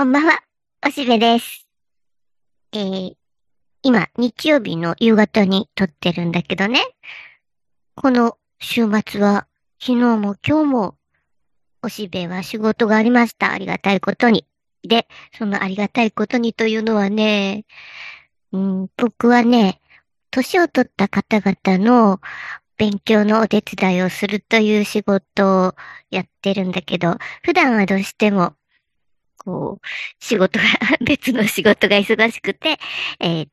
こんばんは、おしべです。えー、今、日曜日の夕方に撮ってるんだけどね。この週末は、昨日も今日も、おしべは仕事がありました。ありがたいことに。で、そのありがたいことにというのはね、うん、僕はね、年を取った方々の勉強のお手伝いをするという仕事をやってるんだけど、普段はどうしても、こう、仕事が、別の仕事が忙しくて、えー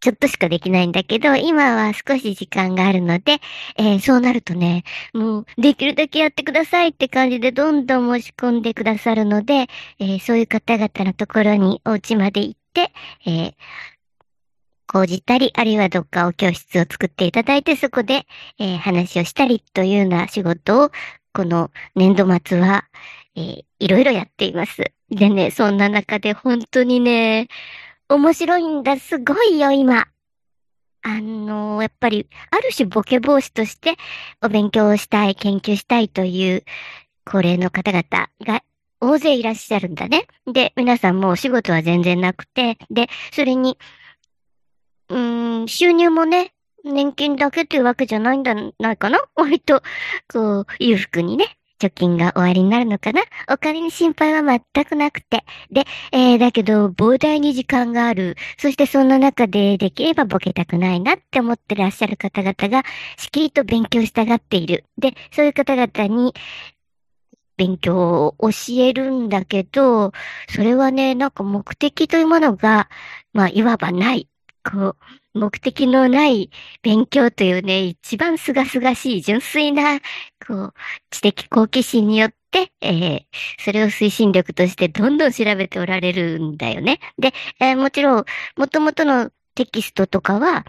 ちょっとしかできないんだけど、今は少し時間があるので、えーそうなるとね、もう、できるだけやってくださいって感じで、どんどん申し込んでくださるので、えーそういう方々のところにお家まで行って、えー講じたり、あるいはどっかお教室を作っていただいて、そこで、えー話をしたりというような仕事を、この年度末は、えーいろいろやっています。でね、そんな中で本当にね、面白いんだ、すごいよ、今。あのやっぱり、ある種ボケ防止として、お勉強をしたい、研究したいという、高齢の方々が大勢いらっしゃるんだね。で、皆さんもお仕事は全然なくて、で、それに、うーん、収入もね、年金だけっていうわけじゃないんだ、ないかな？割と、こう、裕福にね、貯金が終わりになるのかな？お金に心配は全くなくて。で、えー、だけど、膨大に時間がある。そしてそんな中で、できればボケたくないなって思ってらっしゃる方々が、しきりと勉強したがっている。で、そういう方々に、勉強を教えるんだけど、それはね、なんか目的というものが、まあ、いわばない。こう、目的のない勉強というね、一番すがすがしい純粋な、こう、知的好奇心によって、えーそれを推進力としてどんどん調べておられるんだよね。で、えーもちろん、もともとのテキストとかは、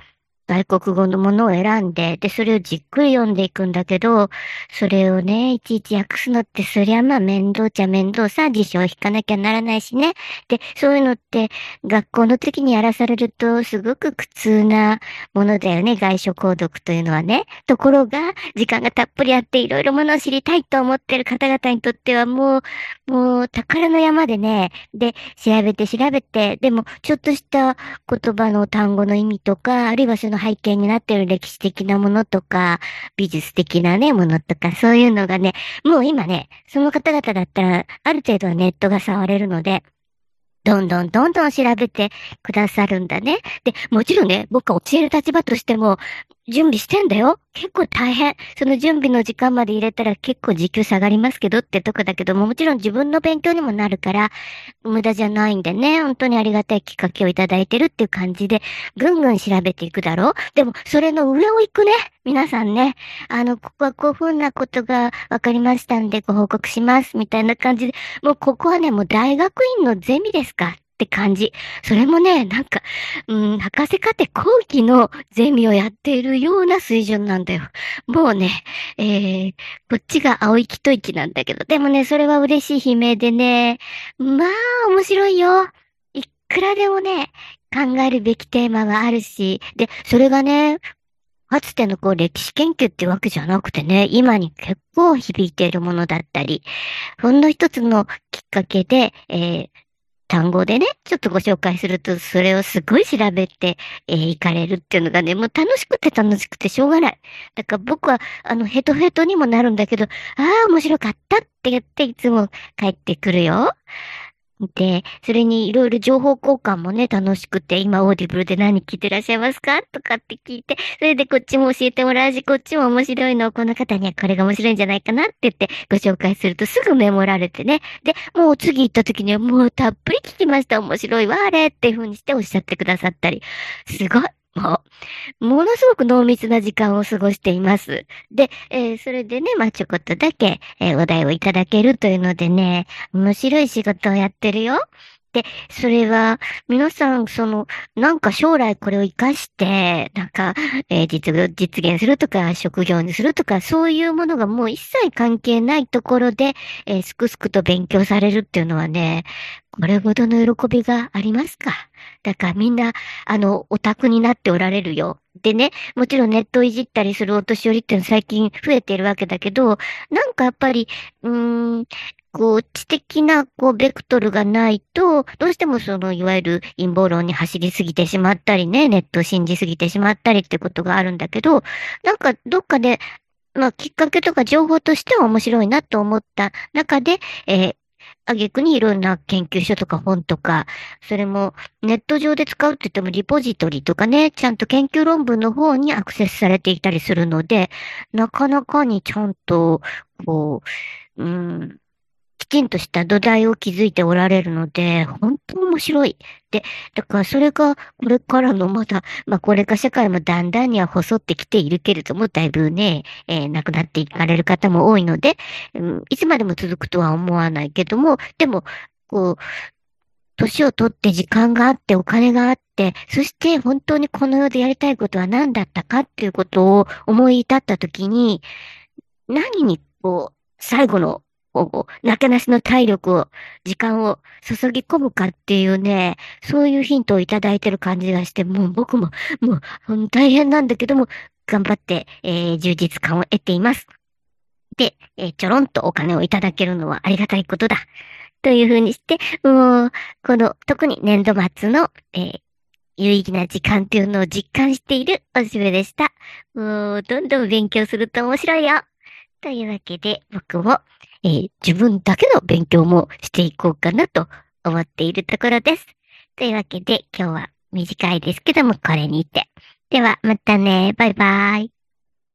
外国語のものを選んで、で、それをじっくり読んでいくんだけど、それをね、いちいち訳すのって、そりゃまあ面倒ちゃ面倒さ、辞書を引かなきゃならないしね。で、そういうのって、学校の時にやらされると、すごく苦痛なものだよね、外書購読というのはね。ところが、時間がたっぷりあって、いろいろものを知りたいと思ってる方々にとっては、もう、もう、宝の山でね、で、調べて調べて、でも、ちょっとした言葉の単語の意味とか、あるいはその背景になっている歴史的なものとか、美術的なね、ものとか、そういうのがね、もう今ね、その方々だったら、ある程度はネットが触れるので、どんどんどんどん調べてくださるんだね。で、もちろんね、僕は教える立場としても、準備してんだよ。結構大変。その準備の時間まで入れたら結構時給下がりますけどってとこだけども、もちろん自分の勉強にもなるから、無駄じゃないんでね、本当にありがたいきっかけをいただいてるっていう感じで、ぐんぐん調べていくだろうでも、それの上を行くね。皆さんね。あの、ここはこういうふうなことが分かりましたんでご報告します。みたいな感じで、もうここはね、もう大学院のゼミですかって感じ。それもね、なんか、うん、博士課程後期のゼミをやっているような水準なんだよ。もうね、えー、こっちが青い一息なんだけど、でもね、それは嬉しい悲鳴でね、まあ、面白いよ。いくらでもね、考えるべきテーマはあるし、で、それがね、かつてのこう歴史研究ってわけじゃなくてね、今に結構響いているものだったり、ほんの一つのきっかけで、えー単語でね、ちょっとご紹介すると、それをすごい調べて、えー行かれるっていうのがね、もう楽しくて楽しくてしょうがない。だから僕は、あの、ヘトヘトにもなるんだけど、ああ、面白かったって言っていつも帰ってくるよ。で、それにいろいろ情報交換もね、楽しくて、今オーディブルで何聞いてらっしゃいますか？とかって聞いて、それでこっちも教えてもらうし、こっちも面白いのをこの方にはこれが面白いんじゃないかなって言ってご紹介するとすぐメモられてね。で、もう次行った時にはもうたっぷり聞きました。面白いわ、あれっていうふうにしておっしゃってくださったり。すごい。も、ものすごく濃密な時間を過ごしています。で、えーそれでね、まあ、ちょこっとだけ、えーお題をいただけるというのでね、面白い仕事をやってるよ。で、それは、皆さん、その、なんか将来これを活かして、なんか、えー実、実現するとか、職業にするとか、そういうものがもう一切関係ないところで、えーすくすくと勉強されるっていうのはね、これほどの喜びがありますか？だからみんな、あの、オタクになっておられるよ。でね、もちろんネットをいじったりするお年寄りっていうのは最近増えているわけだけど、なんかやっぱり、うーん、こう、知的な、こう、ベクトルがないと、どうしてもその、いわゆる陰謀論に走りすぎてしまったりね、ネットを信じすぎてしまったりってことがあるんだけど、なんか、どっかで、まあ、きっかけとか情報としては面白いなと思った中で、えー、あげくにいろんな研究書とか本とか、それもネット上で使うって言ってもリポジトリとかね、ちゃんと研究論文の方にアクセスされていたりするので、なかなかにちゃんと、こう、うん、きちんとした土台を築いておられるので、本当に面白い。で、だからそれがこれからのまだ、まあこれから社会もだんだんには細ってきているけれども、だいぶね、えー、亡くなっていかれる方も多いので、うん、いつまでも続くとは思わないけども、でも、こう、年を取って時間があってお金があって、そして本当にこの世でやりたいことは何だったかっていうことを思い至ったときに、何にこう、最後のこう、なけなしの体力を、時間を注ぎ込むかっていうね、そういうヒントをいただいてる感じがして、もう僕も、もう、大変なんだけども、頑張って、えー、充実感を得ています。で、えー、ちょろんとお金をいただけるのはありがたいことだ。というふうにして、もう、この、特に年度末の、えー、有意義な時間っていうのを実感しているおしべでした。もう、どんどん勉強すると面白いよ。というわけで、僕も、えー、自分だけの勉強もしていこうかなと思っているところです。というわけで今日は短いですけどもこれにて。ではまたね。バイバーイ。